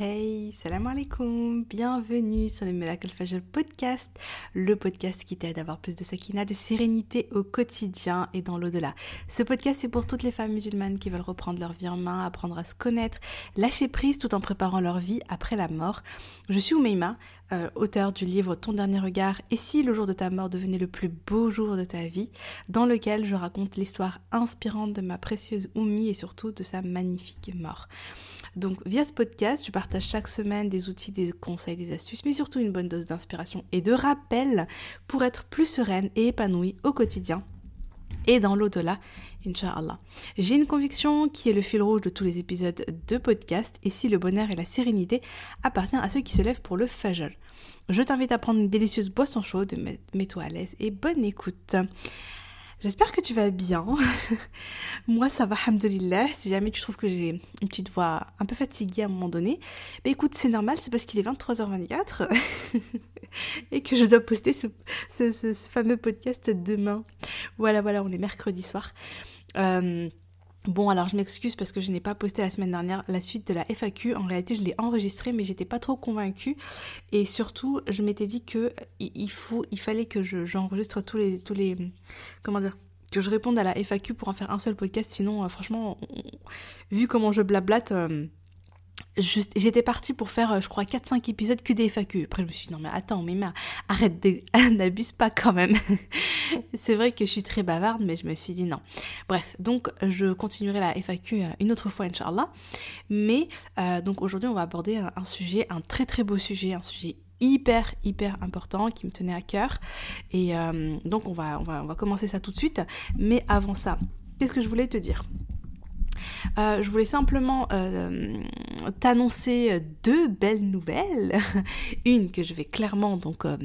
Hey, salam alaikum, bienvenue sur le Miracle Fajr podcast, le podcast qui t'aide à avoir plus de sakina, de sérénité au quotidien et dans l'au-delà. Ce podcast est pour toutes les femmes musulmanes qui veulent reprendre leur vie en main, apprendre à se connaître, lâcher prise tout en préparant leur vie après la mort. Je suis Oumeima, euh, auteur du livre Ton dernier regard et si le jour de ta mort devenait le plus beau jour de ta vie, dans lequel je raconte l'histoire inspirante de ma précieuse Oumi et surtout de sa magnifique mort. Donc via ce podcast, je partage chaque semaine des outils, des conseils, des astuces, mais surtout une bonne dose d'inspiration et de rappel pour être plus sereine et épanouie au quotidien et dans l'au-delà, Inch'Allah. J'ai une conviction qui est le fil rouge de tous les épisodes de podcast, et si le bonheur et la sérénité appartient à ceux qui se lèvent pour le fajr. Je t'invite à prendre une délicieuse boisson chaude, mets-toi à l'aise et bonne écoute. J'espère que tu vas bien. Moi, ça va, alhamdoulilah. Si jamais tu trouves que j'ai une petite voix un peu fatiguée à un moment donné, bah écoute, c'est normal, c'est parce qu'il est 23h24 et que je dois poster ce, ce, fameux podcast demain. Voilà, voilà, on est mercredi soir. Euh, Bon, alors je m'excuse parce que je n'ai pas posté la semaine dernière la suite de la FAQ. En réalité, je l'ai enregistrée, mais j'étais pas trop convaincue. Et surtout, je m'étais dit que il faut, il fallait que j'enregistre tous les, tous les, comment dire, que je réponde à la FAQ pour en faire un seul podcast. Sinon, euh, franchement, vu comment je blablate. Euh, J'étais partie pour faire, euh, je crois, 4-5 épisodes que des FAQ. Après, je me suis dit, non, mais attends, mais arrête, n'abuse pas quand même. c'est vrai que je suis très bavarde, mais je me suis dit non. Bref, donc je continuerai la FAQ euh, une autre fois, Inch'Allah. Mais euh, donc aujourd'hui, on va aborder un, sujet, un très très beau sujet, un sujet hyper hyper important qui me tenait à cœur. Et donc on, va, on va commencer ça tout de suite. Mais avant ça, qu'est-ce que je voulais te dire? Euh, je voulais simplement euh, t'annoncer deux belles nouvelles. Une que je vais clairement donc euh,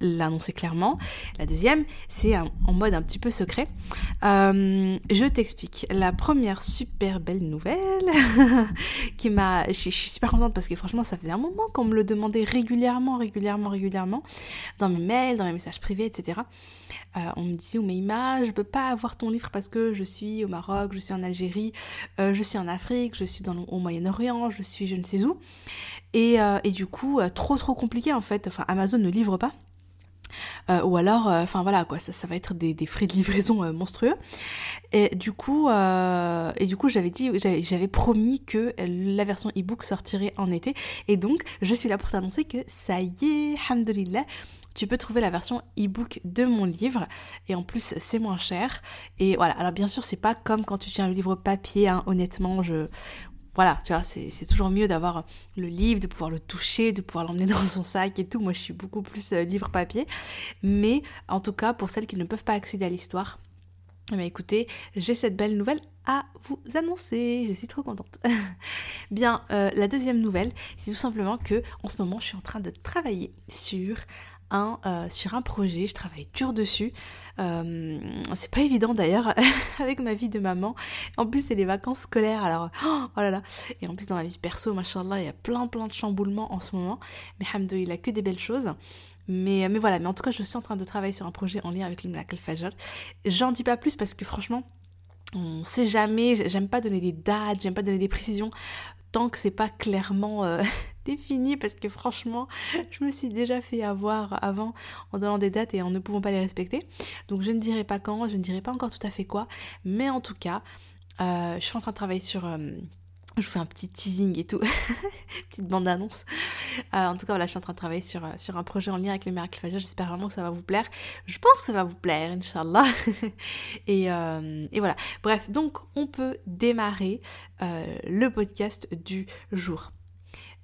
l'annoncer clairement. La deuxième, c'est en mode un petit peu secret. je t'explique. La première super belle nouvelle qui m'a, je, suis super contente parce que franchement, ça faisait un moment qu'on me le demandait régulièrement, régulièrement, régulièrement dans mes mails, dans mes messages privés, etc. on me dit, Oumeima, je peux pas avoir ton livre parce que je suis au Maroc, je suis en Algérie, euh, je suis en Afrique, je suis dans au Moyen-Orient, je suis je ne sais où. Et, euh, du coup, euh, trop trop compliqué en fait. Enfin, Amazon ne livre pas. ou alors, enfin voilà quoi, ça, va être des, frais de livraison monstrueux. Et du coup, et du coup, j'avais dit, j'avais promis que la version e-book sortirait en été. Et donc, je suis là pour t'annoncer que ça y est, hamdulillah, tu peux trouver la version e-book de mon livre et en plus c'est moins cher. Et voilà, alors bien sûr c'est pas comme quand tu tiens le livre papier, hein. honnêtement je... Voilà, tu vois, c'est toujours mieux d'avoir le livre, de pouvoir le toucher, de pouvoir l'emmener dans son sac et tout. Moi, je suis beaucoup plus euh, livre papier. Mais en tout cas, pour celles qui ne peuvent pas accéder à l'histoire, eh écoutez, j'ai cette belle nouvelle à vous annoncer. Je suis trop contente. Bien, euh, la deuxième nouvelle, c'est tout simplement que en ce moment, je suis en train de travailler sur euh, sur un projet, je travaille dur dessus. Euh, c'est pas évident d'ailleurs avec ma vie de maman. En plus, c'est les vacances scolaires, alors oh, là là. Et en plus, dans ma vie perso, machallah, il y a plein plein de chamboulements en ce moment. Mais il a que des belles choses. Mais, mais voilà, mais en tout cas, je suis en train de travailler sur un projet en lien avec le Miracle Fajr. J'en dis pas plus parce que franchement, on sait jamais, j'aime pas donner des dates, j'aime pas donner des précisions tant que c'est pas clairement euh, défini parce que franchement je me suis déjà fait avoir avant en donnant des dates et en ne pouvant pas les respecter donc je ne dirai pas quand je ne dirai pas encore tout à fait quoi mais en tout cas euh, je suis en train de travailler sur euh, je fais un petit teasing et tout, petite bande d'annonce. en tout cas, voilà, je suis en train de travailler sur, un projet en lien avec le Miracle Fajr. J'espère vraiment que ça va vous plaire. Je pense que ça va vous plaire, Inch'Allah. et voilà. Bref, donc on peut démarrer le podcast du jour.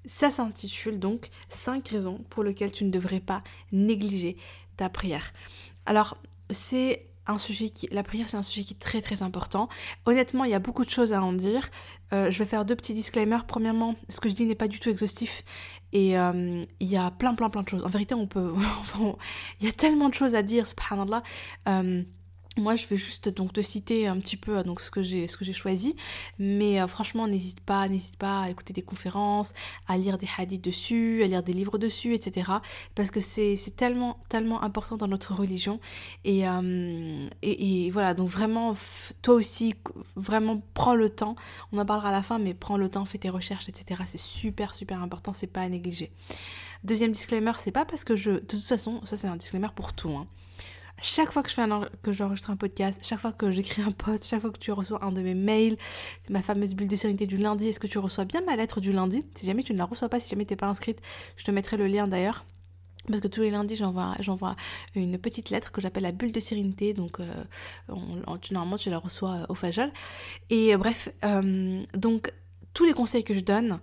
Ça s'intitule donc 5 raisons pour lesquelles tu ne devrais pas négliger ta prière. Alors, c'est un sujet qui. La prière, c'est un sujet qui est très très important. Honnêtement, il y a beaucoup de choses à en dire. Euh, je vais faire deux petits disclaimers. Premièrement, ce que je dis n'est pas du tout exhaustif. Et euh, il y a plein plein plein de choses. En vérité, on peut. il y a tellement de choses à dire, subhanallah. Euh, moi, je vais juste donc te citer un petit peu donc ce que j'ai ce que j'ai choisi, mais euh, franchement, n'hésite pas, n'hésite pas à écouter des conférences, à lire des hadiths dessus, à lire des livres dessus, etc. Parce que c'est tellement tellement important dans notre religion et, euh, et voilà donc vraiment toi aussi vraiment prends le temps. On en parlera à la fin, mais prends le temps, fais tes recherches, etc. C'est super super important, c'est pas à négliger. Deuxième disclaimer, c'est pas parce que je de toute façon ça c'est un disclaimer pour tout. Hein chaque fois que je fais j'enregistre un podcast, chaque fois que j'écris un post, chaque fois que tu reçois un de mes mails, ma fameuse bulle de sérénité du lundi, est-ce que tu reçois bien ma lettre du lundi? Si jamais tu ne la reçois pas, si jamais tu n'es pas inscrite, je te mettrai le lien d'ailleurs. Parce que tous les lundis, j'envoie, une petite lettre que j'appelle la bulle de sérénité. Donc, euh, normalement, tu la reçois euh, au Fajol. Et euh, bref, donc, tous les conseils que je donne,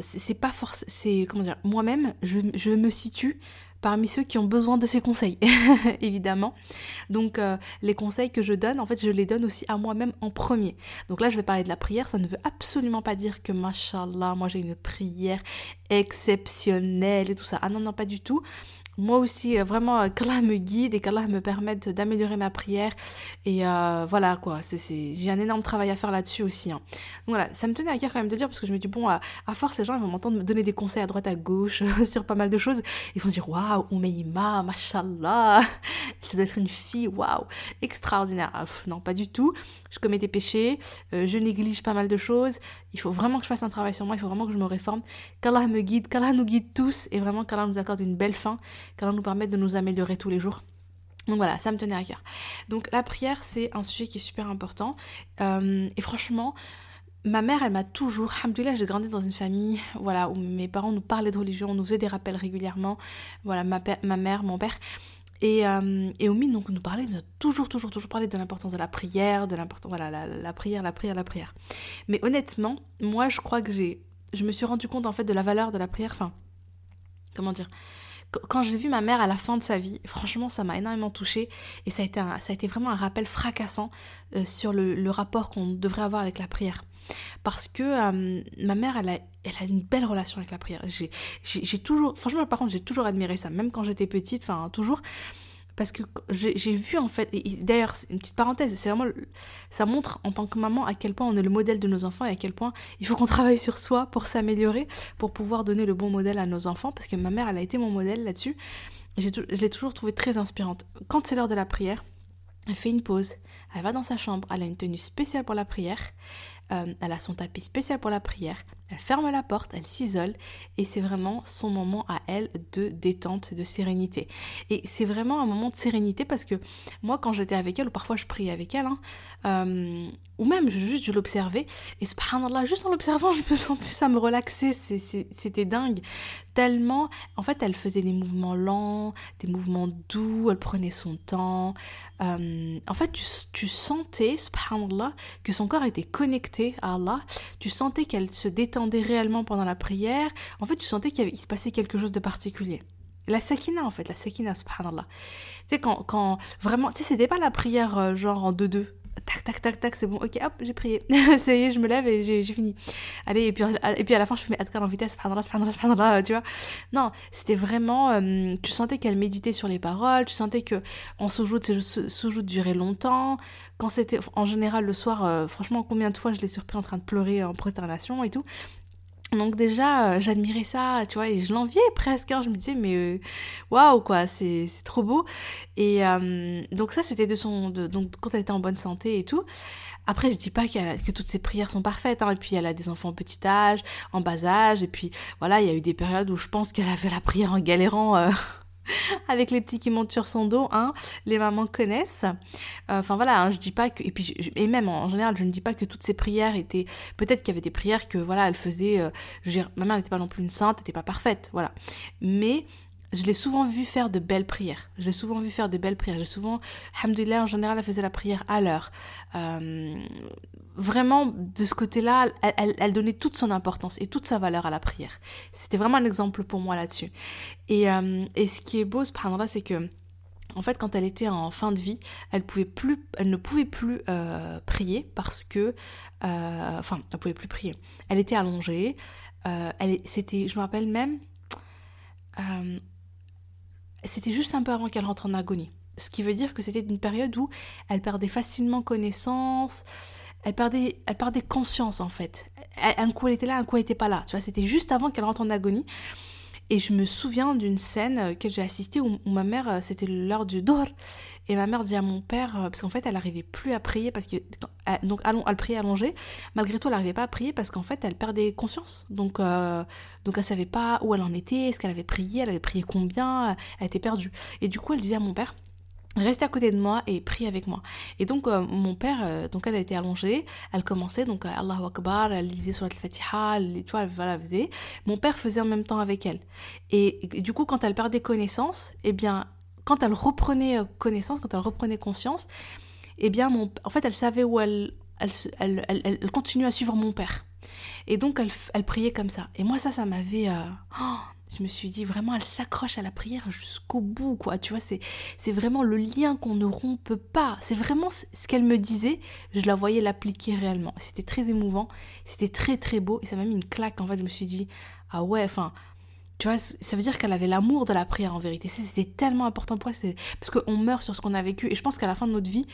c'est pas forcément. C'est, comment dire, moi-même, je me situe parmi ceux qui ont besoin de ces conseils, évidemment. Donc euh, les conseils que je donne, en fait, je les donne aussi à moi-même en premier. Donc là, je vais parler de la prière. Ça ne veut absolument pas dire que, mashallah, moi j'ai une prière exceptionnelle et tout ça. Ah non, non, pas du tout moi aussi, euh, vraiment, euh, qu'Allah me guide et qu'Allah me permette d'améliorer ma prière. Et euh, voilà, quoi. J'ai un énorme travail à faire là-dessus aussi. Hein. Donc voilà, ça me tenait à cœur quand même de dire, parce que je me dis, bon, à, force, les gens ils vont m'entendre me donner des conseils à droite, à gauche, sur pas mal de choses. Ils vont se dire, waouh, Oumeima, mashallah, ça doit être une fille, waouh, extraordinaire. Ah, non, pas du tout. Je commets des péchés, je néglige pas mal de choses. Il faut vraiment que je fasse un travail sur moi, il faut vraiment que je me réforme. Qu'Allah me guide, qu'Allah nous guide tous, et vraiment qu'Allah nous accorde une belle fin va nous permettre de nous améliorer tous les jours. Donc voilà, ça me tenait à cœur. Donc la prière, c'est un sujet qui est super important. Euh, et franchement, ma mère, elle m'a toujours, alhamdoulilah, j'ai grandi dans une famille, voilà, où mes parents nous parlaient de religion, on nous faisait des rappels régulièrement. Voilà, ma, mère, mon père. Et, euh, et donc, nous parlait, nous a toujours, toujours, toujours parlé de l'importance de la prière, de l'importance, voilà, la, la, prière, la prière, la prière. Mais honnêtement, moi, je crois que j'ai, je me suis rendu compte en fait de la valeur de la prière, enfin, comment dire, quand j'ai vu ma mère à la fin de sa vie, franchement, ça m'a énormément touchée et ça a été, ça a été vraiment un rappel fracassant euh, sur le, rapport qu'on devrait avoir avec la prière. Parce que ma mère, elle a, elle a une belle relation avec la prière. J'ai toujours, franchement, par contre, j'ai toujours admiré ça, même quand j'étais petite, enfin, toujours parce que j'ai vu en fait, d'ailleurs une petite parenthèse, c'est vraiment, ça montre en tant que maman à quel point on est le modèle de nos enfants et à quel point il faut qu'on travaille sur soi pour s'améliorer, pour pouvoir donner le bon modèle à nos enfants, parce que ma mère elle a été mon modèle là-dessus, je l'ai toujours trouvée très inspirante. Quand c'est l'heure de la prière, elle fait une pause, elle va dans sa chambre, elle a une tenue spéciale pour la prière, euh, elle a son tapis spécial pour la prière, elle ferme la porte, elle s'isole et c'est vraiment son moment à elle de détente, de sérénité. Et c'est vraiment un moment de sérénité parce que moi quand j'étais avec elle, ou parfois je priais avec elle, hein, euh, ou même juste je l'observais et subhanallah, juste en l'observant je me sentais ça me relaxer, c'était dingue. Tellement, en fait elle faisait des mouvements lents, des mouvements doux, elle prenait son temps. Euh, en fait tu sentais, subhanallah, que son corps était connecté à Allah, tu sentais qu'elle se détendait réellement pendant la prière, en fait, tu sentais qu'il se passait quelque chose de particulier. La sakina, en fait, la sakina, subhanallah. Tu sais, quand, quand vraiment, tu sais, c'était pas la prière euh, genre en deux-deux. Tac, tac, tac, tac, c'est bon, ok, hop, j'ai prié. ça y est, je me lève et j'ai fini. Allez, et puis, et puis à la fin, je fais mes en vitesse, subhanallah, subhanallah, subhanallah, tu vois. Non, c'était vraiment, euh, tu sentais qu'elle méditait sur les paroles, tu sentais que en soujoud, ce soujoud durait longtemps, quand c'était en général le soir, euh, franchement, combien de fois je l'ai surpris en train de pleurer en prosternation et tout. Donc déjà, euh, j'admirais ça, tu vois, et je l'enviais presque. Hein. je me disais, mais euh, waouh, quoi, c'est trop beau. Et donc ça, c'était de son, de, donc quand elle était en bonne santé et tout. Après, je dis pas que toutes ses prières sont parfaites. Hein. et puis elle a des enfants en petit âge, en bas âge. Et puis voilà, il y a eu des périodes où je pense qu'elle avait la prière en galérant. avec les petits qui montent sur son dos, hein, les mamans connaissent. Euh, enfin voilà, hein, je dis pas que et puis et même en, général, je ne dis pas que toutes ces prières étaient peut-être qu'il y avait des prières que voilà, elle faisait euh, je veux dire, ma mère n'était pas non plus une sainte, n'était pas parfaite, voilà. Mais je l'ai souvent vu faire de belles prières. J'ai souvent vu faire de belles prières. J'ai souvent, en général, elle faisait la prière à l'heure. Euh, vraiment, de ce côté-là, elle, donnait toute son importance et toute sa valeur à la prière. C'était vraiment un exemple pour moi là-dessus. Et, euh, et ce qui est beau, là c'est que en fait, quand elle était en fin de vie, elle, ne pouvait plus euh, prier parce que, enfin, elle pouvait plus prier. Elle était allongée. elle, c'était, je me rappelle même, c'était juste un peu avant qu'elle rentre en agonie. ce qui veut dire que c'était une période où elle perdait facilement connaissance, elle perdait, elle perdait conscience en fait. un coup elle était là, un coup elle n'était pas là. Tu vois, c'était juste avant qu'elle rentre en agonie. Et je me souviens d'une scène que j'ai assistée où, ma mère, euh, c'était l'heure du dor, et ma mère dit à mon père, euh, parce qu'en fait elle n'arrivait plus à prier, parce que, donc elle priait allongée, malgré tout elle n'arrivait pas à prier parce qu'en fait elle perdait conscience. Donc, euh, donc elle savait pas où elle en était, est-ce qu'elle avait prié, elle avait prié combien, elle était perdue. Et du coup elle disait à mon père, Restez à côté de moi et prie avec moi. Et donc euh, mon père, euh, donc elle a été allongée, elle commençait donc Allahu Akbar, elle lisait sur la Fatiha, tu vois, elle, faisait. Mon père faisait en même temps avec elle. Et, du coup quand elle perdait connaissance, eh bien quand elle reprenait euh, connaissance, quand elle reprenait conscience, eh bien mon, en fait elle savait où elle, elle, elle, elle, continuait à suivre mon père. Et donc elle, elle priait comme ça. Et moi ça, ça m'avait, oh, je me suis dit vraiment, elle s'accroche à la prière jusqu'au bout, quoi. Tu vois, c'est, vraiment le lien qu'on ne rompe pas. C'est vraiment ce qu'elle me disait, je la voyais l'appliquer réellement. C'était très émouvant, c'était très très beau et ça m'a mis une claque. En fait, je me suis dit, ah ouais, enfin, tu vois, ça veut dire qu'elle avait l'amour de la prière en vérité. C'était tellement important pour elle, parce qu'on meurt sur ce qu'on a vécu. Et je pense qu'à la fin de notre vie,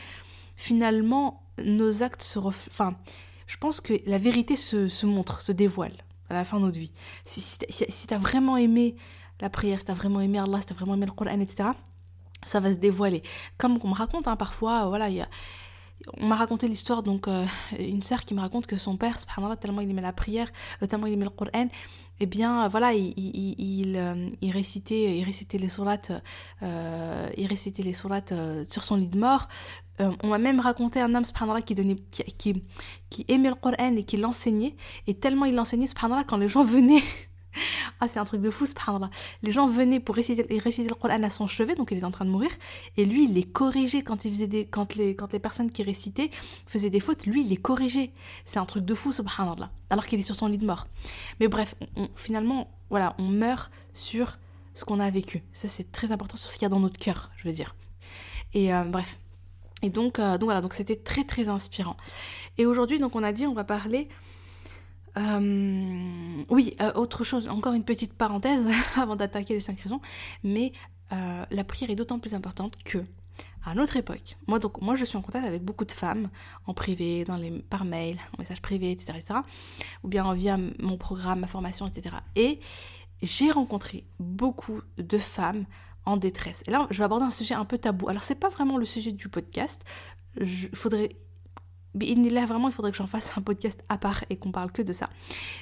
finalement, nos actes se reflètent. Enfin, je pense que la vérité se, se montre, se dévoile à la fin de notre vie. Si, si, tu as vraiment aimé la prière, si tu as vraiment aimé Allah, si tu as vraiment aimé le Coran, etc., ça va se dévoiler. Comme on me raconte hein, parfois, voilà, y a, on m'a raconté l'histoire, donc euh, une sœur qui me raconte que son père, subhanallah, tellement il aimait la prière, euh, tellement il aimait le Coran, eh bien voilà, il, il, il, euh, il récitait, il récitait les sourates, il récitait les sourates sur son lit de mort. On m'a même raconté un homme, subhanallah, qui, qui, qui aimait le Coran et qui l'enseignait, et tellement il l'enseignait, subhanallah, quand les gens venaient ah, c'est un truc de fou, subhanallah. Les gens venaient pour réciter, réciter le Coran à son chevet, donc il était en train de mourir, et lui, il les corrigeait quand, il faisait des, quand, les, quand les personnes qui récitaient faisaient des fautes, lui, il les corrigeait. C'est un truc de fou, subhanallah, alors qu'il est sur son lit de mort. Mais bref, finalement, voilà, on meurt sur ce qu'on a vécu. Ça, c'est très important sur ce qu'il y a dans notre cœur, je veux dire. Et euh, bref. Et donc, euh, donc voilà, donc c'était très très inspirant. Et aujourd'hui, donc on a dit, on va parler euh, oui, euh, autre chose, encore une petite parenthèse avant d'attaquer les cinq raisons, mais la prière est d'autant plus importante que à notre époque, moi donc moi je suis en contact avec beaucoup de femmes en privé, dans les par mail, en message privé, etc., etc., ou bien via mon programme, ma formation, etc. Et j'ai rencontré beaucoup de femmes en détresse. Et là, je vais aborder un sujet un peu tabou. Alors c'est pas vraiment le sujet du podcast. Il faudrait là, vraiment, il faudrait que j'en fasse un podcast à part et qu'on parle que de ça.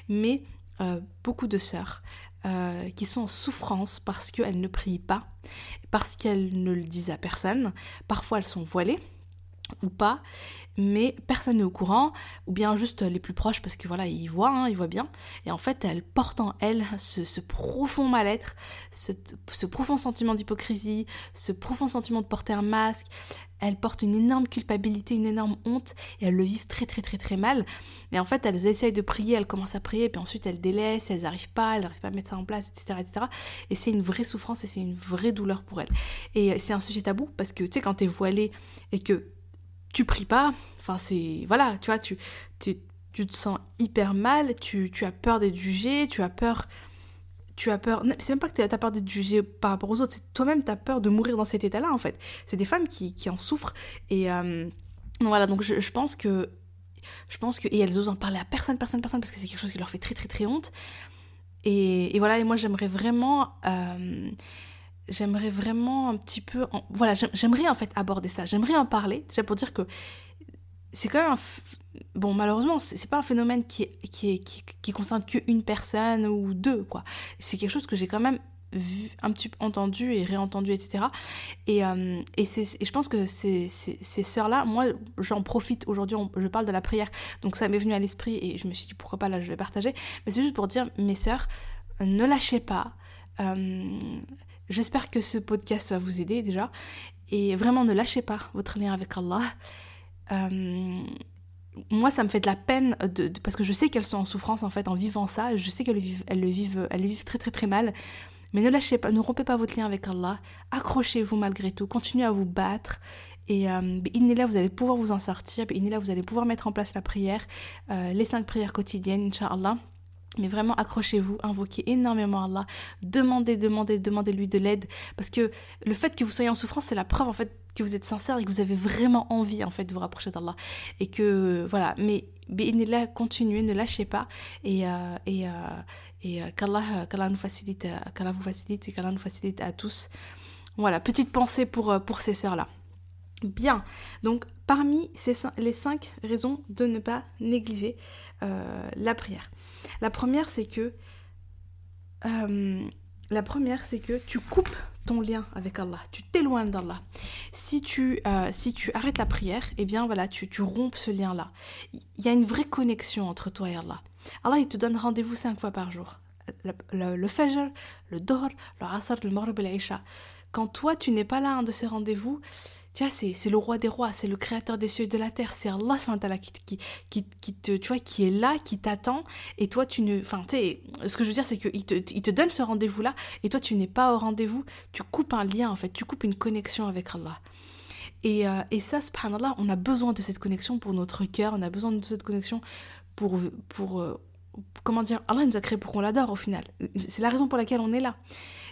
Mais euh, beaucoup de sœurs euh, qui sont en souffrance parce qu'elles ne prient pas, parce qu'elles ne le disent à personne. Parfois, elles sont voilées ou pas, mais personne n'est au courant, ou bien juste les plus proches parce que voilà, ils voient, hein, ils voient bien. Et en fait, elles portent en elles ce, profond mal-être, ce, profond sentiment d'hypocrisie, ce profond sentiment de porter un masque. Elles portent une énorme culpabilité, une énorme honte, et elles le vivent très très très très mal. Et en fait, elles essayent de prier, elles commencent à prier, puis ensuite elles délaissent, elles n'arrivent pas, elles n'arrivent pas à mettre ça en place, etc. etc. Et c'est une vraie souffrance et c'est une vraie douleur pour elles. Et c'est un sujet tabou parce que tu sais, quand t'es voilé et que tu pries pas, enfin c'est voilà, tu vois, tu, tu, tu te sens hyper mal, tu, tu as peur d'être jugé, tu as peur tu as peur, c'est même pas que tu as peur d'être jugé par rapport aux autres, c'est toi-même tu as peur de mourir dans cet état-là en fait. C'est des femmes qui, qui, en souffrent et euh, voilà, donc je, je, pense que je pense que et elles osent en parler à personne personne personne parce que c'est quelque chose qui leur fait très très très honte. Et, et voilà, et moi j'aimerais vraiment euh, j'aimerais vraiment un petit peu. Voilà, j'aimerais en fait aborder ça. J'aimerais en parler, déjà pour dire que c'est quand même un. Bon, malheureusement, c'est pas un phénomène qui, qui, qui, qui concerne qu'une personne ou deux, quoi. C'est quelque chose que j'ai quand même vu, un petit peu entendu et réentendu, etc. Et, euh, et, et je pense que ces, ces sœurs-là, moi, j'en profite aujourd'hui, je parle de la prière, donc ça m'est venu à l'esprit et je me suis dit pourquoi pas là, je vais partager. Mais c'est juste pour dire, mes sœurs, ne lâchez pas. Euh, J'espère que ce podcast va vous aider déjà. Et vraiment, ne lâchez pas votre lien avec Allah. Euh, moi, ça me fait de la peine de, parce que je sais qu'elles sont en souffrance en fait en vivant ça. Je sais qu'elles le vivent, elles le vivent, elles le vivent très très très mal. Mais ne lâchez pas, ne rompez pas votre lien avec Allah. Accrochez-vous malgré tout. Continuez à vous battre. Et euh, vous allez pouvoir vous en sortir. là, vous allez pouvoir mettre en place la prière, euh, les cinq prières quotidiennes, Inch'Allah. Mais vraiment, accrochez-vous, invoquez énormément Allah, demandez, demandez, demandez-lui de l'aide. Parce que le fait que vous soyez en souffrance, c'est la preuve en fait que vous êtes sincère et que vous avez vraiment envie en fait de vous rapprocher d'Allah. Et que voilà, mais continuez, ne lâchez pas et, euh, et, euh, et euh, qu'Allah nous facilite, vous facilite et qu'Allah nous facilite à tous. Voilà, petite pensée pour, pour ces sœurs-là. Bien, donc parmi ces, les cinq raisons de ne pas négliger la prière. La première, c'est que la première, c'est que tu coupes ton lien avec Allah, tu t'éloignes d'Allah. Si tu, euh, si tu arrêtes la prière, eh bien voilà, tu, tu rompes ce lien-là. Il y a une vraie connexion entre toi et Allah. Allah, il te donne rendez-vous cinq fois par jour. Le, le, Fajr, le Dohr, le Asr, le Maghrib et l'Isha. Quand toi, tu n'es pas là un de ces rendez-vous, c'est le roi des rois, c'est le créateur des cieux et de la terre, c'est Allah qui, qui, qui, qui, te, tu vois, qui est là, qui t'attend, et toi tu ne... Enfin, tu ce que je veux dire, c'est qu'il te, il te donne ce rendez-vous-là, et toi tu n'es pas au rendez-vous, tu coupes un lien en fait, tu coupes une connexion avec Allah. Et, euh, et ça, subhanallah, on a besoin de cette connexion pour notre cœur, on a besoin de cette connexion pour... pour euh, comment dire Allah nous a créé pour qu'on l'adore au final. C'est la raison pour laquelle on est là.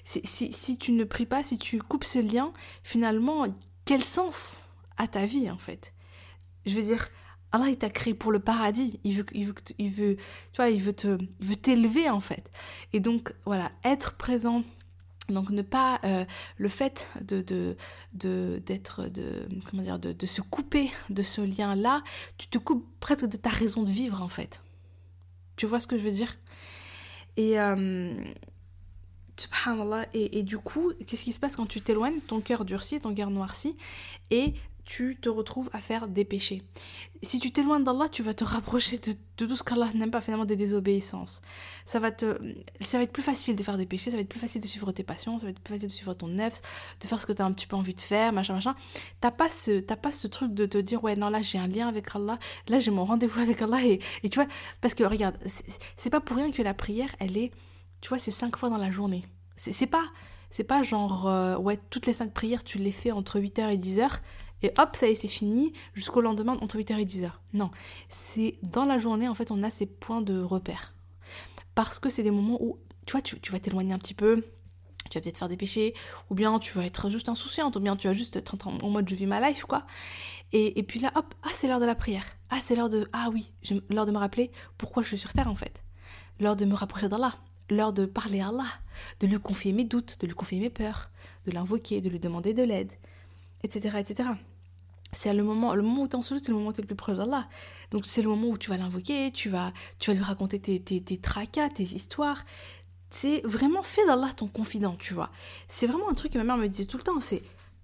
Si, si, tu ne pries pas, si tu coupes ce lien, finalement, quel sens a ta vie en fait? Je veux dire, Allah il t'a créé pour le paradis. Il veut, il veut, il veut, tu vois, il veut te, veut t'élever en fait. Et donc voilà, être présent. Donc ne pas euh, le fait de de d'être de, comment dire de, de, se couper de ce lien là, tu te coupes presque de ta raison de vivre en fait. Tu vois ce que je veux dire? Et euh, subhanallah. Et, du coup, qu'est-ce qui se passe quand tu t'éloignes Ton cœur durcit, ton cœur noircit, et tu te retrouves à faire des péchés. Si tu t'éloignes d'Allah, tu vas te rapprocher de, tout ce qu'Allah n'aime pas, finalement des désobéissances. Ça va, te, ça va être plus facile de faire des péchés, ça va être plus facile de suivre tes passions, ça va être plus facile de suivre ton nefs, de faire ce que tu as un petit peu envie de faire, machin, machin. T'as pas, ce, pas ce truc de te dire, ouais, non, là j'ai un lien avec Allah, là j'ai mon rendez-vous avec Allah, et, et tu vois, parce que regarde, c'est pas pour rien que la prière, elle est, tu vois, c'est cinq fois dans la journée. C'est pas, c'est pas genre, euh, ouais, toutes les cinq prières, tu les fais entre 8h et 10h, et hop, ça y est, c'est fini, jusqu'au lendemain, entre 8h et 10h. Non, c'est dans la journée, en fait, on a ces points de repère. Parce que c'est des moments où, tu vois, tu, vas t'éloigner un petit peu, tu vas peut-être faire des péchés, ou bien tu vas être juste insouciante, ou bien tu vas juste être en, mode je vis ma life, quoi. Et, et puis là, hop, ah, c'est l'heure de la prière. Ah, c'est l'heure de, ah oui, l'heure de me rappeler pourquoi je suis sur terre, en fait. L'heure de me rapprocher d'Allah l'heure de parler à Allah, de lui confier mes doutes, de lui confier mes peurs, de l'invoquer, de lui demander de l'aide, etc. etc. C'est le moment, le moment où tu es en c'est le moment où tu es le plus proche d'Allah. Donc c'est le moment où tu vas l'invoquer, tu vas, tu vas lui raconter tes, tracas, tes histoires. C'est vraiment fait d'Allah ton confident, tu vois. C'est vraiment un truc que ma mère me disait tout le temps, c'est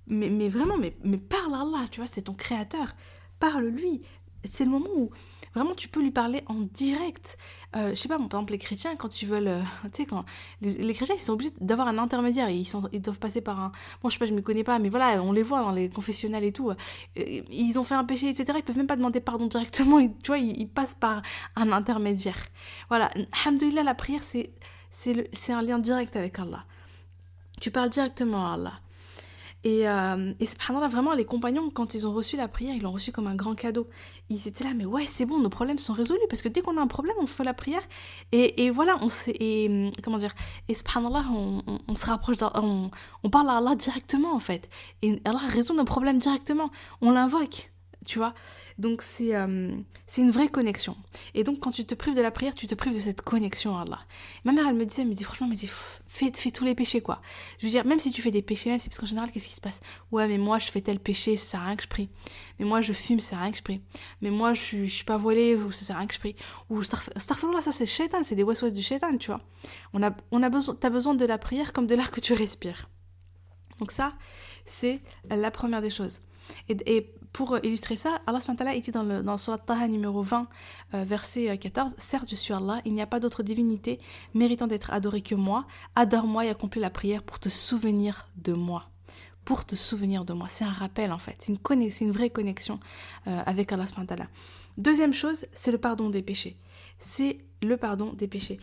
mais, mais vraiment, mais, mais parle à Allah, tu vois, c'est ton créateur. Parle-lui. C'est le moment où Vraiment, tu peux lui parler en direct. Euh, je sais pas, par exemple, les chrétiens, quand ils veulent. Euh, tu sais, quand. Les, chrétiens, ils sont obligés d'avoir un intermédiaire. Ils, sont, ils doivent passer par un. Bon, je sais pas, je me connais pas, mais voilà, on les voit dans les confessionnels et tout. Euh, ils ont fait un péché, etc. Ils peuvent même pas demander pardon directement. tu vois, ils, passent par un intermédiaire. Voilà. Alhamdulillah, la prière, c'est un lien direct avec Allah. Tu parles directement à Allah. Et, euh, et subhanallah, vraiment, les compagnons, quand ils ont reçu la prière, ils l'ont reçu comme un grand cadeau. Ils étaient là, mais ouais, c'est bon, nos problèmes sont résolus. Parce que dès qu'on a un problème, on fait la prière. Et, et voilà, on sait, comment dire, et subhanallah, on, on se rapproche, on, on parle à Allah directement, en fait. Et Allah résout nos problèmes directement. On l'invoque, tu vois. Donc c'est euh, c'est une vraie connexion. Et donc quand tu te prives de la prière, tu te prives de cette connexion à Allah. Ma mère, elle me disait, elle me dit franchement, dit, fais, fais tous les péchés quoi. Je veux dire, même si tu fais des péchés, même si parce qu'en général, qu'est-ce qui se passe? Ouais, mais moi je fais tel péché, ça sert à rien que je prie. Mais moi je fume, ça sert à rien que je prie. Mais moi je suis, je suis pas voilée, ça sert à rien que je prie. Ou là ça c'est shaitan, c'est des waswas du shaitan, tu vois. On a, on a besoin, t'as besoin de la prière comme de l'air que tu respires. Donc ça, c'est la première des choses. Et pour illustrer ça, Allah il dit dans, le, dans Surat Taha numéro 20, euh, verset 14, Certes, je suis Allah, il n'y a pas d'autre divinité méritant d'être adorée que moi. Adore-moi et accomplis la prière pour te souvenir de moi. Pour te souvenir de moi. C'est un rappel en fait, c'est une, vraie connexion euh, avec Allah. Deuxième chose, c'est le pardon des péchés. C'est le pardon des péchés.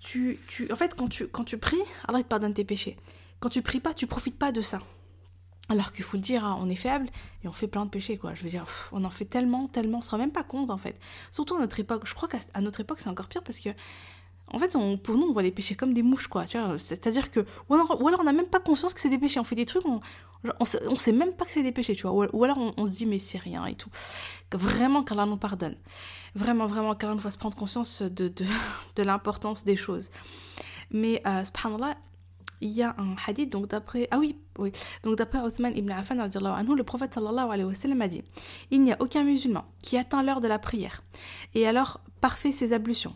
Tu, tu, en fait, quand tu, quand tu pries, Allah te pardonne tes péchés. Quand tu pries pas, tu profites pas de ça. Alors qu'il faut le dire, hein, on est faible et on fait plein de péchés, quoi. Je veux dire, on en fait tellement, tellement, on se rend même pas compte, en fait. Surtout à notre époque. Je crois qu'à notre époque, c'est encore pire parce que en fait, pour nous, on voit les péchés comme des mouches, quoi. C'est-à-dire que, ou alors, on n'a même pas conscience que c'est des péchés. On fait des trucs, on, on, sait, même pas que c'est des péchés, tu vois. Ou, alors on, se dit, mais c'est rien et tout. Vraiment, qu'Allah nous pardonne. Vraiment, vraiment, qu'Allah nous fasse prendre conscience de l'importance des choses. Mais, euh, subhanallah, il y a un hadith, donc d'après, ah oui, oui, donc d'après Othman ibn Affan, anhu, le prophète sallallahu alayhi wa sallam a dit, il n'y a aucun musulman qui atteint l'heure de la prière, et alors parfait ses ablutions,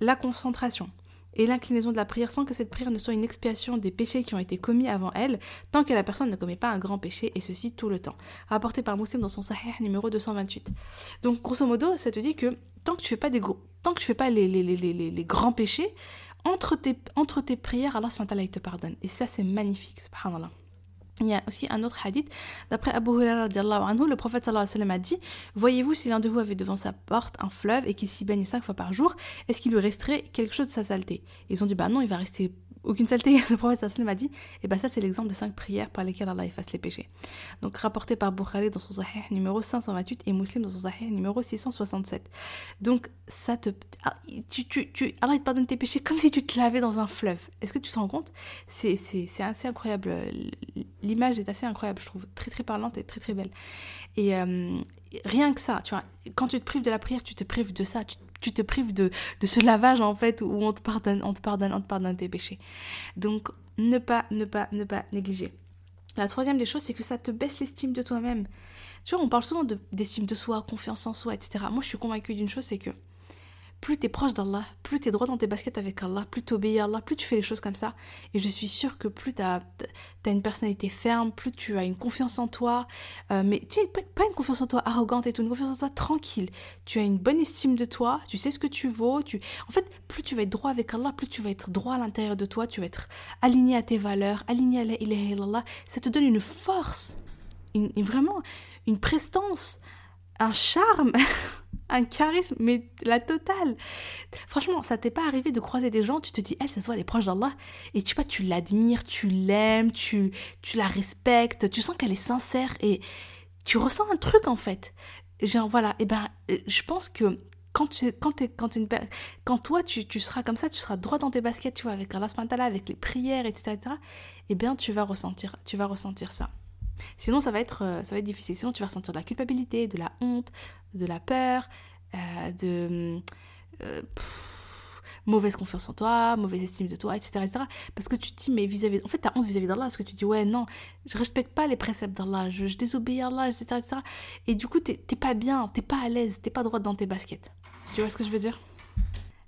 la concentration, et l'inclinaison de la prière sans que cette prière ne soit une expiation des péchés qui ont été commis avant elle, tant que la personne ne commet pas un grand péché, et ceci tout le temps. Rapporté par Muslim dans son Sahih numéro 228. Donc, grosso modo, ça te dit que tant que tu fais pas des gros, tant que tu fais pas les, les, les, les grands péchés, entre tes, prières, Allah te pardonne. Et ça, c'est magnifique, subhanallah. Il y a aussi un autre hadith. D'après Abu Hurairah, le prophète sallallahu alayhi wa sallam a dit Voyez-vous, si l'un de vous avait devant sa porte un fleuve et qu'il s'y baigne cinq fois par jour, est-ce qu'il lui resterait quelque chose de sa saleté? Ils ont dit Bah non, il va rester aucune saleté. Le prophète sallam a dit, et eh ben ça c'est l'exemple de cinq prières par lesquelles Allah efface les péchés. Donc rapporté par Bukhari dans son Sahih numéro 528 et Muslim dans son Sahih numéro 667. Donc ça te, ah, tu, tu, tu, Allah te pardonne tes péchés comme si tu te lavais dans un fleuve. Est-ce que tu te rends compte? C'est assez incroyable. L'image est assez incroyable, je trouve, très très parlante et très très belle. Et euh, rien que ça, tu vois, quand tu te prives de la prière, tu te prives de ça, tu te prives de, de ce lavage en fait où on te pardonne, on te pardonne, on te pardonne tes péchés. Donc ne pas, ne pas, ne pas négliger. La troisième des choses, c'est que ça te baisse l'estime de toi-même. Tu vois, on parle souvent d'estime de, soi, confiance en soi, etc. Moi, je suis convaincue d'une chose, c'est que plus tu es proche d'Allah, plus tu es droit dans tes baskets avec Allah, plus tu obéis à Allah, plus tu fais les choses comme ça. Et je suis sûre que plus tu as, une personnalité ferme, plus tu as une confiance en toi, euh, mais tu pas une confiance en toi arrogante et tout, une confiance en toi tranquille. Tu as une bonne estime de toi, tu sais ce que tu vaux. En fait, plus tu vas être droit avec Allah, plus tu vas être droit à l'intérieur de toi, tu vas être aligné à tes valeurs, aligné à la ilaha Ça te donne une force, une, vraiment une prestance, un charme. un charisme, mais la totale. Franchement, ça t'est pas arrivé de croiser des gens, tu te dis, elle, ça soit elle est proche d'Allah, et tu, pas, tu l'admires, tu l'aimes, tu, tu la respectes, tu sens qu'elle est sincère, et tu ressens un truc en fait. Genre, voilà, et ben, je pense que quand, tu, quand, es, quand, une, quand toi, tu, tu, seras comme ça, tu seras droit dans tes baskets, tu vois, avec Allah avec les prières, etc., etc., eh bien, tu vas ressentir, tu vas ressentir ça. Sinon, ça va, être, euh, ça va être difficile. Sinon, tu vas ressentir de la culpabilité, de la honte, de la peur, euh, de euh, mauvaise confiance en toi, mauvaise estime de toi, etc. etc. parce que tu te dis, mais vis-à-vis. En fait, tu as honte vis-à-vis d'Allah parce que tu te dis, ouais, non, je respecte pas les préceptes d'Allah, je, désobéis à Allah, etc. etc. Et du coup, t'es pas bien, t'es pas à l'aise, t'es pas droite dans tes baskets. Tu vois ce que je veux dire?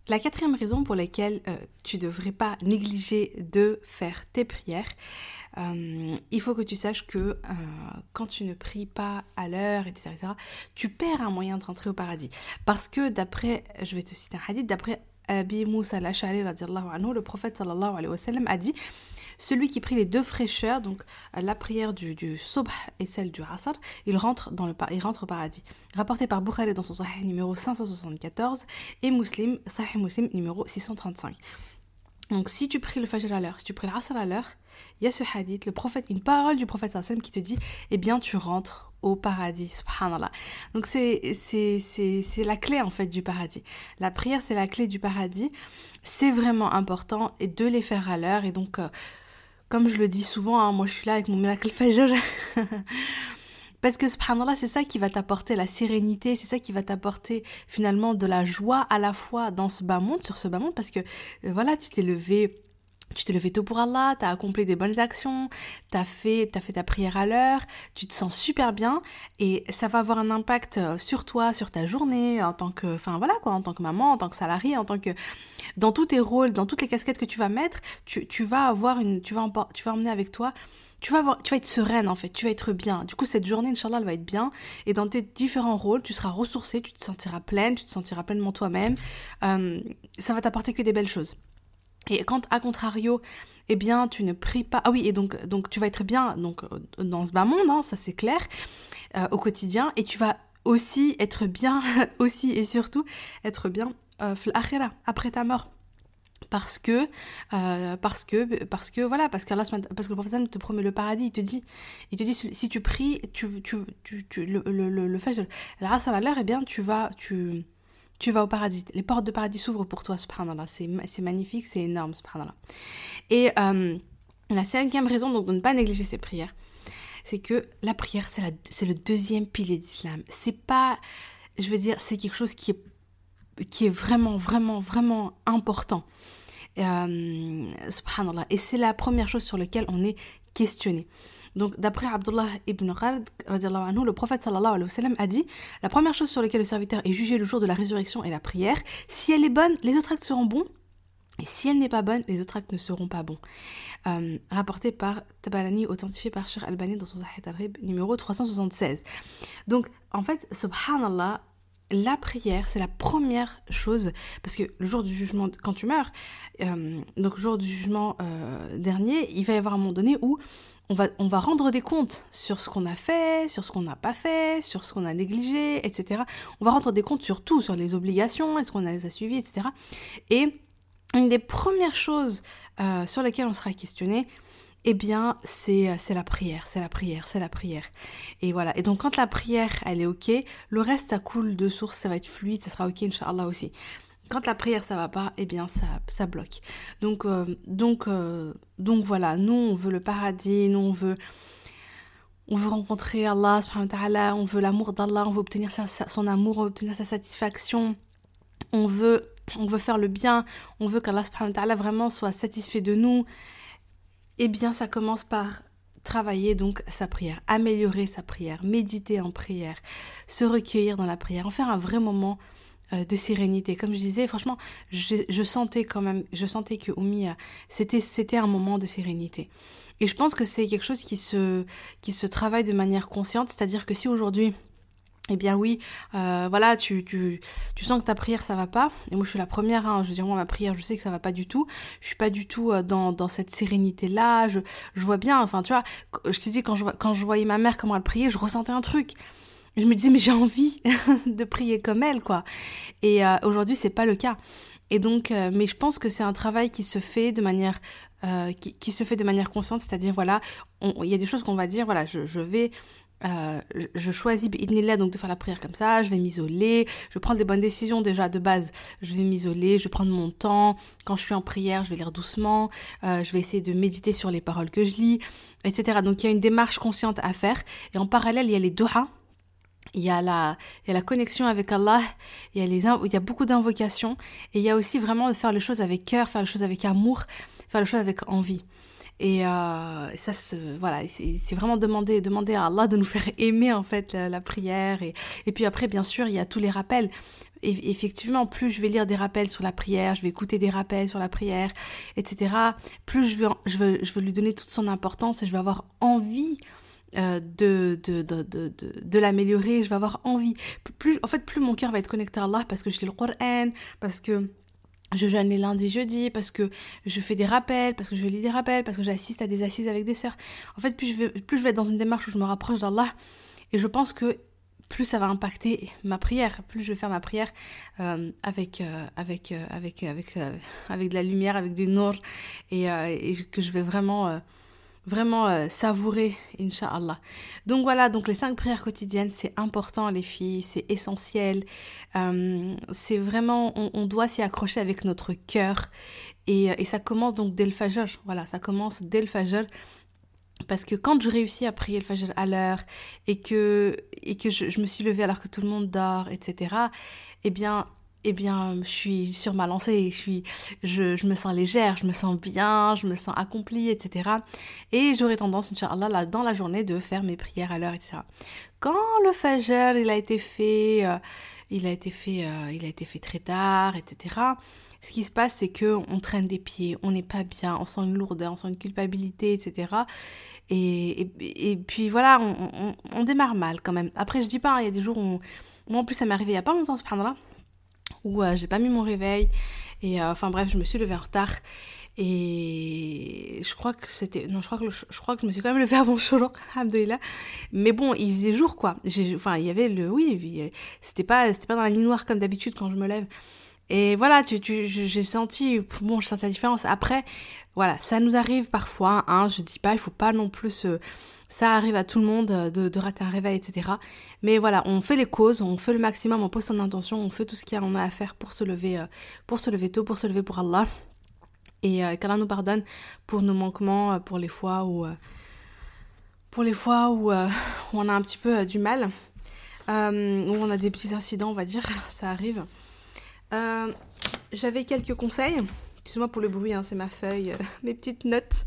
La quatrième raison pour laquelle tu tu devrais pas négliger de faire tes prières, euh, il faut que tu saches que euh, quand tu ne pries pas à l'heure, etc., tu perds un moyen de rentrer au paradis. Parce que d'après, je vais te citer un hadith, d'après Abi Moussa al-Ash'ari, le prophète sallallahu alayhi wa sallam a dit celui qui prie les deux fraîcheurs, donc euh, la prière du, du et celle du Asr, il rentre, dans le, au paradis. Rapporté par Bukhari dans son Sahih numéro 574 et Muslim, Sahih Muslim numéro 635. Donc si tu pries le Fajr à l'heure, si tu pries le à l'heure, il y a ce hadith, le prophète, une parole du prophète sallam qui te dit, eh bien tu rentres au paradis, subhanallah. Donc c'est la clé en fait du paradis. La prière c'est la clé du paradis. C'est vraiment important et de les faire à l'heure. Et donc, euh, comme je le dis souvent, hein, moi je suis là avec mon miracle fajr. Parce que subhanallah, c'est ça qui va t'apporter la sérénité, c'est ça qui va t'apporter finalement de la joie à la fois dans ce bas monde, sur ce bas monde, parce que euh, voilà, tu t'es levé tu t'es levé tôt pour Allah, tu as accompli des bonnes actions, tu as fait, as fait ta prière à l'heure, tu te sens super bien et ça va avoir un impact euh, sur toi, sur ta journée, en tant que, enfin voilà quoi, en tant que maman, en tant que salarié, en tant que, dans tous tes rôles, dans toutes les casquettes que tu vas mettre, tu, tu vas avoir une, tu vas, tu vas emmener avec toi tu vas, tu vas être sereine en fait, tu vas être bien. Du coup, cette journée, Inch'Allah, elle va être bien. Et dans tes différents rôles, tu seras ressourcée, tu te sentiras pleine, tu te sentiras pleinement toi-même. Euh, ça va t'apporter que des belles choses. Et quand, à contrario, eh bien, tu ne pries pas. Ah oui, et donc, donc tu vas être bien donc, dans ce bas monde, hein, ça c'est clair, euh, au quotidien. Et tu vas aussi être bien, aussi et surtout, être bien euh, après ta mort. Parce que, euh, parce que, parce que, voilà, parce, que parce que le prophète te promet le paradis, il te dit, il te dit, si tu pries, tu, tu, tu, le, le, le, le fait, la à l'heure, eh bien, tu vas, tu, tu vas au paradis. Les portes de paradis s'ouvrent pour toi, subhanallah. C'est magnifique, c'est énorme, subhanallah. Et euh, la cinquième raison donc, de ne pas négliger ces prières, c'est que la prière, c'est le deuxième pilier d'islam. C'est pas, je veux dire, c'est quelque chose qui est, vraiment, vraiment, vraiment important. Euh, subhanallah. Et c'est la première chose sur laquelle on est questionné. Donc, d'après Abdullah ibn Khald, le prophète sallallahu alayhi wa a dit La première chose sur laquelle le serviteur est jugé le jour de la résurrection est la prière. Si elle est bonne, les autres actes seront bons. Et si elle n'est pas bonne, les autres actes ne seront pas bons. Euh, rapporté par Tabarani, authentifié par Sheikh Albani dans son Sahih al-Rib numéro 376. Donc, en fait, subhanallah, la prière, c'est la première chose, parce que le jour du jugement, quand tu meurs, euh, donc le jour du jugement euh, dernier, il va y avoir un moment donné où on va, on va rendre des comptes sur ce qu'on a fait, sur ce qu'on n'a pas fait, sur ce qu'on a négligé, etc. On va rendre des comptes sur tout, sur les obligations, est-ce qu'on les a suivies, etc. Et une des premières choses euh, sur lesquelles on sera questionné, eh bien, c'est la prière, c'est la prière, c'est la prière. Et voilà. Et donc, quand la prière, elle est OK, le reste, ça coule de source, ça va être fluide, ça sera OK, Inch'Allah aussi. Quand la prière, ça va pas, eh bien, ça, ça bloque. Donc, euh, donc, euh, donc voilà, nous, on veut le paradis, nous, on veut... On veut rencontrer Allah, on veut l'amour d'Allah, on veut obtenir son amour, obtenir sa satisfaction, on veut, on veut faire le bien, on veut qu'Allah vraiment soit satisfait de nous, eh bien ça commence par travailler donc sa prière, améliorer sa prière, méditer en prière, se recueillir dans la prière, en faire un vrai moment euh, de sérénité. Comme je disais, franchement, je, sentais quand même, je sentais que Oumi, c'était c'était un moment de sérénité. Et je pense que c'est quelque chose qui se qui se travaille de manière consciente, c'est-à-dire que si aujourd'hui eh bien oui, euh, voilà, tu, tu, tu sens que ta prière ça va pas. Et moi je suis la première, hein, je veux dire moi ma prière je sais que ça va pas du tout. Je suis pas du tout euh, dans, dans cette sérénité là. Je, je vois bien, enfin tu vois, je te dis quand je, quand je voyais ma mère comment elle priait, je ressentais un truc. Je me disais mais j'ai envie de prier comme elle quoi. Et euh, aujourd'hui c'est pas le cas. Et donc, mais je pense que c'est un travail qui se fait de manière qui, qui, se fait de manière consciente, c'est-à-dire voilà, il y a des choses qu'on va dire, voilà, je, je vais euh, je choisis donc de faire la prière comme ça, je vais m'isoler, je prends des bonnes décisions déjà de base, je vais m'isoler, je vais prendre mon temps, quand je suis en prière, je vais lire doucement, euh, je vais essayer de méditer sur les paroles que je lis, etc. Donc il y a une démarche consciente à faire, et en parallèle il y a les doha, il y a la, la connexion avec Allah, il y a, les, il y a beaucoup d'invocations, et il y a aussi vraiment de faire les choses avec cœur, faire les choses avec amour, faire les choses avec envie. Et euh, ça, voilà, c'est vraiment demander, demander à Allah de nous faire aimer en fait la, prière. Et, et, puis après, bien sûr, il y a tous les rappels. Et effectivement, plus je vais lire des rappels sur la prière, je vais écouter des rappels sur la prière, etc., plus je veux, je veux, je veux lui donner toute son importance et je vais avoir envie euh, de, de, de, de, de l'améliorer, je vais avoir envie. Plus, en fait, plus mon cœur va être connecté à Allah parce que je lis le Coran, parce que je jeûne les lundis, jeudi, parce que je fais des rappels, parce que je lis des rappels, parce que j'assiste à des assises avec des sœurs. En fait, plus je, vais, plus je vais être dans une démarche où je me rapproche d'Allah, et je pense que plus ça va impacter ma prière, plus je vais faire ma prière euh, avec, euh, avec, euh, avec, avec, avec de la lumière, avec du nour, et, et que je vais vraiment vraiment euh, savourer, Inch'Allah. Donc voilà, donc les cinq prières quotidiennes, c'est important les filles, c'est essentiel. Euh, c'est vraiment, on, doit s'y accrocher avec notre cœur. Et, euh, et, ça commence donc dès le fajr. Voilà, ça commence dès le fajr. Parce que quand je réussis à prier le fajr à l'heure et que, et que je me suis levée alors que tout le monde dort, etc., eh bien, eh bien, je suis sur ma lancée, je, suis, je, je, me sens légère, je me sens bien, je me sens accomplie, etc. Et j'aurais tendance, Inch'Allah, dans la journée, de faire mes prières à l'heure, etc. Quand le Fajr, il a été fait, euh, il a été fait, euh, il a été fait très tard, etc. Ce qui se passe, c'est que on traîne des pieds, on n'est pas bien, on sent une lourdeur, on sent une culpabilité, etc. Et, et, et puis voilà, on, on, on, démarre mal quand même. Après, je dis pas, hein, il y a des jours où... Moi, en plus, ça m'est arrivé il y a pas longtemps, subhanallah où euh, j'ai pas mis mon réveil. Et euh, enfin bref, je me suis levée en retard. Et je crois que c'était. Non, je crois que, je crois que je me suis quand même levée avant Shoroq, alhamdoulilah. Mais bon, il faisait jour, quoi. Enfin, il y avait le. Oui, c'était pas, pas dans la nuit noire comme d'habitude quand je me lève. Et voilà, tu, tu, j'ai senti, bon, je senti la différence. Après, voilà, ça nous arrive parfois, hein, je dis pas, il faut pas non plus se, ça arrive à tout le monde euh, de, rater un réveil, etc. Mais voilà, on fait les causes, on fait le maximum, on pose son intention, on fait tout ce y a, à faire pour se lever, euh, pour se lever tôt, pour se lever pour Allah. Et euh, qu'Allah nous pardonne pour nos manquements, pour les fois où, pour les fois où, on a un petit peu du mal, où on a des petits incidents, on va dire, ça arrive. J'avais quelques conseils. Excuse-moi pour le bruit, hein, c'est ma feuille, mes petites notes.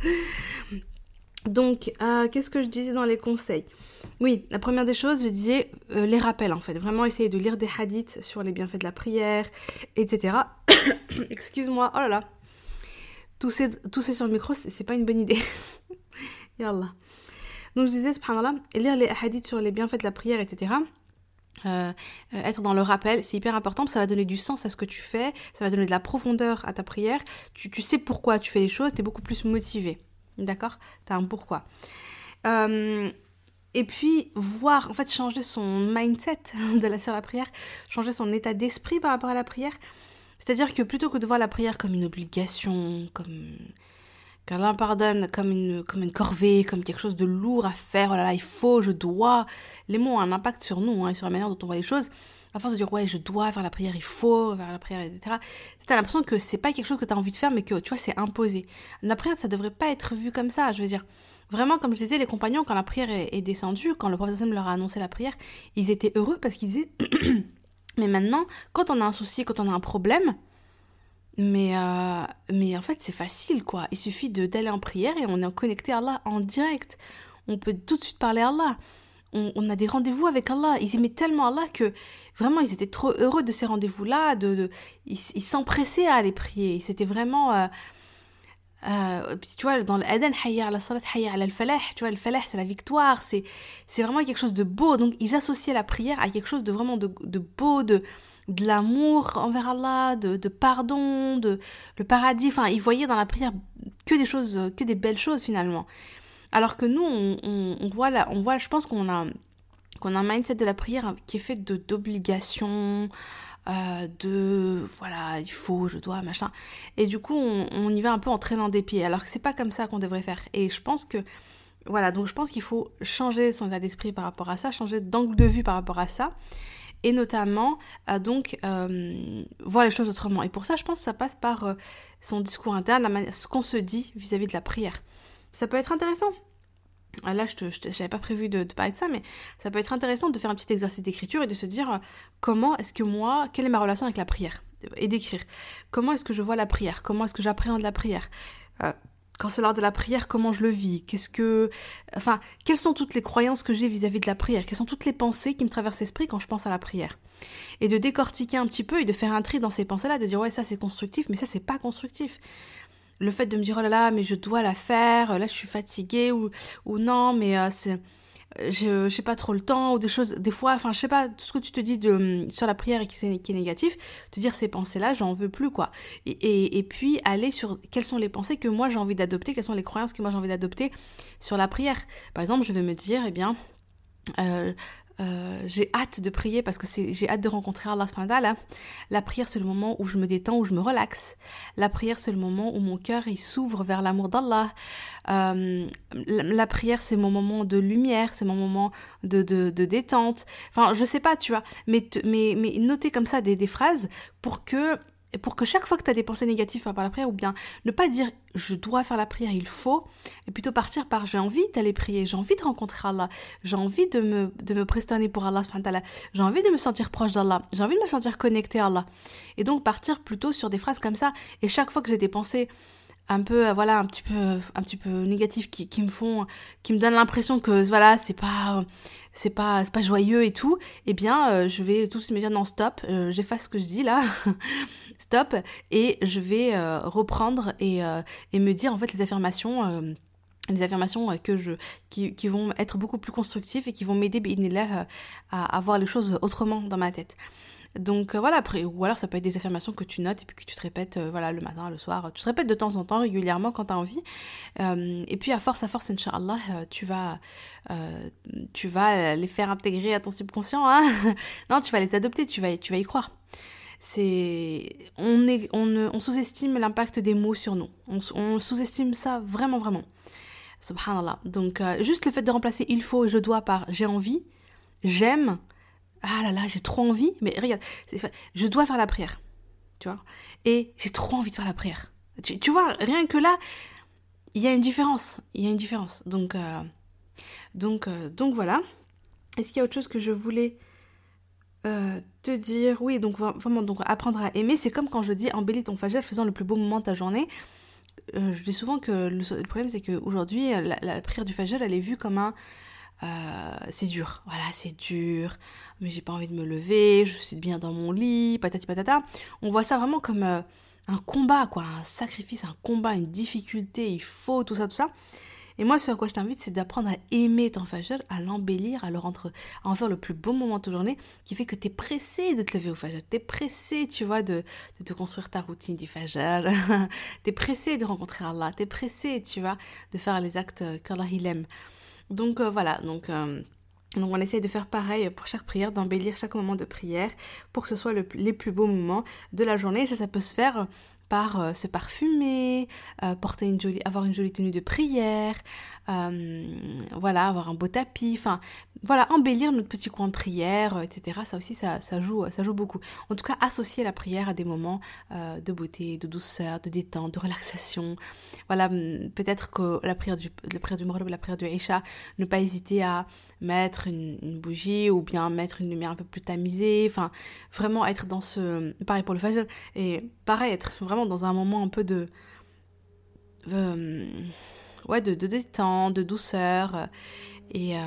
Donc, euh, qu'est-ce que je disais dans les conseils? Oui, la première des choses, je disais les rappels en fait. Vraiment essayer de lire des hadiths sur les bienfaits de la prière, etc. Excuse-moi, oh là là. Tousser, tousser sur le micro, c'est pas une bonne idée. Yallah. Donc je disais, subhanallah, lire les hadiths sur les bienfaits de la prière, etc. Euh, euh, être dans le rappel, c'est hyper important, ça va donner du sens à ce que tu fais, ça va donner de la profondeur à ta prière, tu, tu sais pourquoi tu fais les choses, tu es beaucoup plus motivé, d'accord? Tu as un pourquoi. Euh, et puis, voir, en fait, changer son mindset de la, sur la prière, changer son état d'esprit par rapport à la prière. C'est-à-dire que plutôt que de voir la prière comme une obligation, comme qu'Allah pardonne comme une, comme une corvée, comme quelque chose de lourd à faire, oh là là, il faut, je dois. Les mots ont un impact sur nous hein, et sur la manière dont on voit les choses. À force de dire, ouais, je dois faire la prière, il faut faire la prière, etc. as l'impression que c'est pas quelque chose que tu as envie de faire, mais que, tu vois, c'est imposé. La prière, ça devrait pas être vu comme ça, je veux dire. Vraiment, comme je disais, les compagnons, quand la prière est, est descendue, quand le prophète leur a annoncé la prière, ils étaient heureux parce qu'ils disaient, mais maintenant, quand on a un souci, quand on a un problème, mais, euh, mais en fait, c'est facile, quoi. Il suffit d'aller en prière et on est connecté à Allah en direct. On peut tout de suite parler à Allah. On, a des rendez-vous avec Allah. Ils aimaient tellement Allah que vraiment, ils étaient trop heureux de ces rendez-vous-là. De, ils s'empressaient à aller prier. C'était vraiment... Euh, euh, tu vois, dans l'Aden, hayya la salat, hayya al falah, tu vois, le falah, c'est la victoire, c'est, vraiment quelque chose de beau. Donc, ils associaient la prière à quelque chose de vraiment de beau, de, de l'amour envers Allah, de, de, pardon, de le paradis. Enfin, ils voyaient dans la prière que des choses, que des belles choses finalement. Alors que nous, on, voit je pense qu'on a, qu'on a un mindset de la prière qui est fait de d'obligations, euh, de voilà, il faut, je dois, machin. Et du coup, on, y va un peu en traînant des pieds. Alors que c'est pas comme ça qu'on devrait faire. Et je pense que voilà, donc je pense qu'il faut changer son état d'esprit par rapport à ça, changer d'angle de vue par rapport à ça et notamment euh, donc euh, voir les choses autrement. Et pour ça, je pense que ça passe par son discours interne, ce qu'on se dit vis-à-vis de la prière. Ça peut être intéressant. Ah, là, je n'avais pas prévu de, parler de ça, mais ça peut être intéressant de faire un petit exercice d'écriture et de se dire comment est-ce que moi, quelle est ma relation avec la prière et d'écrire. Comment est-ce que je vois la prière? Comment est-ce que j'appréhende la prière? Quand c'est l'heure de la prière, comment je le vis? Qu'est-ce que, enfin, quelles sont toutes les croyances que j'ai vis-à-vis de la prière? Quelles sont toutes les pensées qui me traversent l'esprit quand je pense à la prière? Et de décortiquer un petit peu et de faire un tri dans ces pensées-là, de dire ouais ça c'est constructif, mais ça c'est pas constructif. Le fait de me dire oh là là mais je dois la faire, là je suis fatiguée ou non mais euh, c'est je sais pas trop le temps ou des choses des fois enfin je sais pas tout ce que tu te dis de sur la prière et qui, est négatif te dire ces pensées là j'en veux plus quoi. Et, puis aller sur quelles sont les pensées que moi j'ai envie d'adopter quelles sont les croyances que moi j'ai envie d'adopter sur la prière. Par exemple je vais me dire eh bien euh, euh, j'ai hâte de prier parce que j'ai hâte de rencontrer Allah subhanahu La prière c'est le moment où je me détends, où je me relaxe. La prière c'est le moment où mon cœur s'ouvre vers l'amour d'Allah. Euh, la, prière c'est mon moment de lumière, c'est mon moment de, détente. Enfin je sais pas tu vois, mais, noter comme ça des, des phrases pour que pour que chaque fois que tu as des pensées négatives par la prière, ou bien ne pas dire je dois faire la prière, il faut, et plutôt partir par j'ai envie d'aller prier, j'ai envie de rencontrer Allah, j'ai envie de me, de me prestonner pour Allah, j'ai envie de me sentir proche d'Allah, j'ai envie de me sentir connecté à Allah. Et donc partir plutôt sur des phrases comme ça, et chaque fois que j'ai des pensées un peu voilà un petit peu un petit peu négatives qui, qui me font qui me donnent l'impression que voilà c'est pas c'est pas c'est pas joyeux et tout eh bien euh, je vais tout de suite me dire non stop euh, j'efface ce que je dis là. Stop. Et je vais euh, reprendre et, et me dire en fait les affirmations les affirmations que je qui, qui, vont être beaucoup plus constructives et qui vont m'aider à, à voir les choses autrement dans ma tête donc euh, voilà, après, ou alors ça peut être des affirmations que tu notes et puis que tu te répètes euh, voilà, le matin, le soir. Tu te répètes de temps en temps, régulièrement quand tu as envie. Euh, et puis à force, à force, Inch'Allah, tu vas, tu vas les faire intégrer à ton subconscient. Hein non, tu vas les adopter, tu vas, tu vas y croire. c'est on, on, on sous-estime l'impact des mots sur nous. On, sous-estime ça vraiment, vraiment. Subhanallah. Donc, juste le fait de remplacer il faut et je dois par j'ai envie, j'aime, ah là là, j'ai trop envie, mais regarde, je dois faire la prière, tu vois, et j'ai trop envie de faire la prière. Tu, vois, rien que là, il y a une différence, il y a une différence. Donc, euh, donc, euh, donc voilà. Est-ce qu'il y a autre chose que je voulais euh, te dire? Oui, donc vraiment, donc apprendre à aimer, c'est comme quand je dis embellis ton fajr faisant le plus beau moment de ta journée. je dis souvent que le, problème c'est qu'aujourd'hui, la, la prière du fajr, elle est vue comme un euh, c'est dur, voilà, c'est dur, mais j'ai pas envie de me lever, je suis bien dans mon lit, patati patata. On voit ça vraiment comme euh, un combat, quoi, un sacrifice, un combat, une difficulté, il faut, tout ça, tout ça. Et moi, ce à quoi je t'invite, c'est d'apprendre à aimer ton fajr, à l'embellir, à le rendre, à en faire le plus beau moment de ta journée, qui fait que tu es pressé de te lever au fajr. Tu es pressé, tu vois, de, de te construire ta routine du fajr. tu es pressé de rencontrer Allah. Tu es pressé, tu vois, de faire les actes qu'Allah il aime. Donc euh, voilà, donc, euh, donc on essaye de faire pareil pour chaque prière, d'embellir chaque moment de prière pour que ce soit les plus beaux moments de la journée. Et ça, ça peut se faire par euh, se parfumer, porter une jolie, avoir une jolie tenue de prière, voilà, avoir un beau tapis, enfin, voilà, embellir notre petit coin de prière, etc. Ça aussi, ça, ça, joue, ça joue beaucoup. En tout cas, associer la prière à des moments de beauté, de douceur, de détente, de relaxation. Voilà, peut-être que la prière du, la prière du la prière du Isha, ne pas hésiter à mettre une, bougie ou bien mettre une lumière un peu plus tamisée. Enfin, vraiment être dans ce, pareil pour le Fajr, et pareil, être vraiment dans un moment un peu de. Euh, ouais, de, de, détente, de douceur. Et, euh,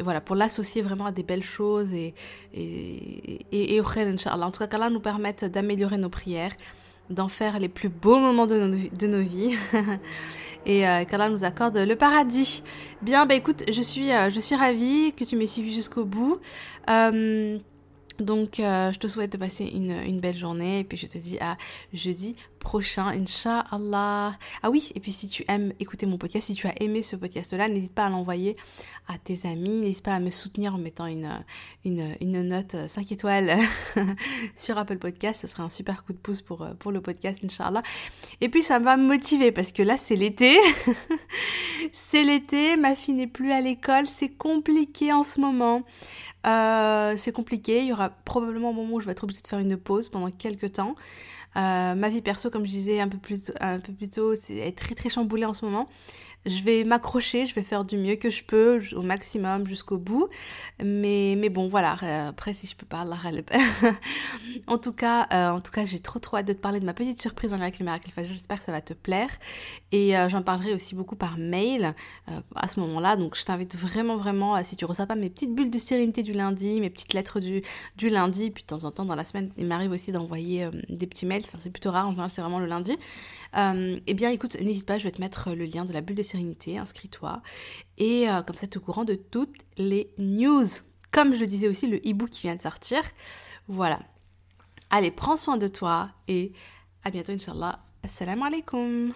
voilà, pour l'associer vraiment à des belles choses et, et, et, et En tout cas, qu'Allah nous permette d'améliorer nos prières, d'en faire les plus beaux moments de nos, de nos vies. et euh, qu'Allah nous accorde le paradis. Bien, bah écoute, je suis, je suis ravie que tu m'aies suivi jusqu'au bout. Donc, euh, je te souhaite de passer une, belle journée et puis je te dis à jeudi prochain, Inch'Allah. Ah oui, et puis si tu aimes écouter mon podcast, si tu as aimé ce podcast-là, n'hésite pas à l'envoyer à tes amis, n'hésite pas à me soutenir en mettant une, note 5 étoiles sur Apple Podcast, ce serait un super coup de pouce pour, pour le podcast, Inch'Allah. Et puis ça va me motiver parce que là c'est l'été, c'est l'été, ma fille n'est plus à l'école, c'est compliqué en ce moment. Euh, c'est compliqué, il y aura probablement un moment où je vais être obligée de faire une pause pendant quelques temps. Euh, ma vie perso, comme je disais un peu plus, un peu plus tôt, c'est très très chamboulée en ce moment je vais m'accrocher, je vais faire du mieux que je peux au maximum jusqu'au bout. Mais, mais bon, voilà. Euh, après, si je peux parler, en tout cas, euh, en tout cas, j'ai trop trop hâte de te parler de ma petite surprise en lien avec le J'espère que ça va te plaire. Et euh, j'en parlerai aussi beaucoup par mail à ce moment-là. Donc, je t'invite vraiment, vraiment, si tu reçois pas mes petites bulles de sérénité du lundi, mes petites lettres du, du lundi, puis de temps en temps dans la semaine, il m'arrive aussi d'envoyer des petits mails. Enfin, c'est plutôt rare. En général, c'est vraiment le lundi. Eh bien, écoute, n'hésite pas, je vais te mettre le lien de la bulle de sérénité inscris-toi. Et euh, comme ça, tu es au courant de toutes les news. Comme je disais aussi, le e-book qui vient de sortir. Voilà. Allez, prends soin de toi et à bientôt, Inch'Allah. Assalamu alaikum.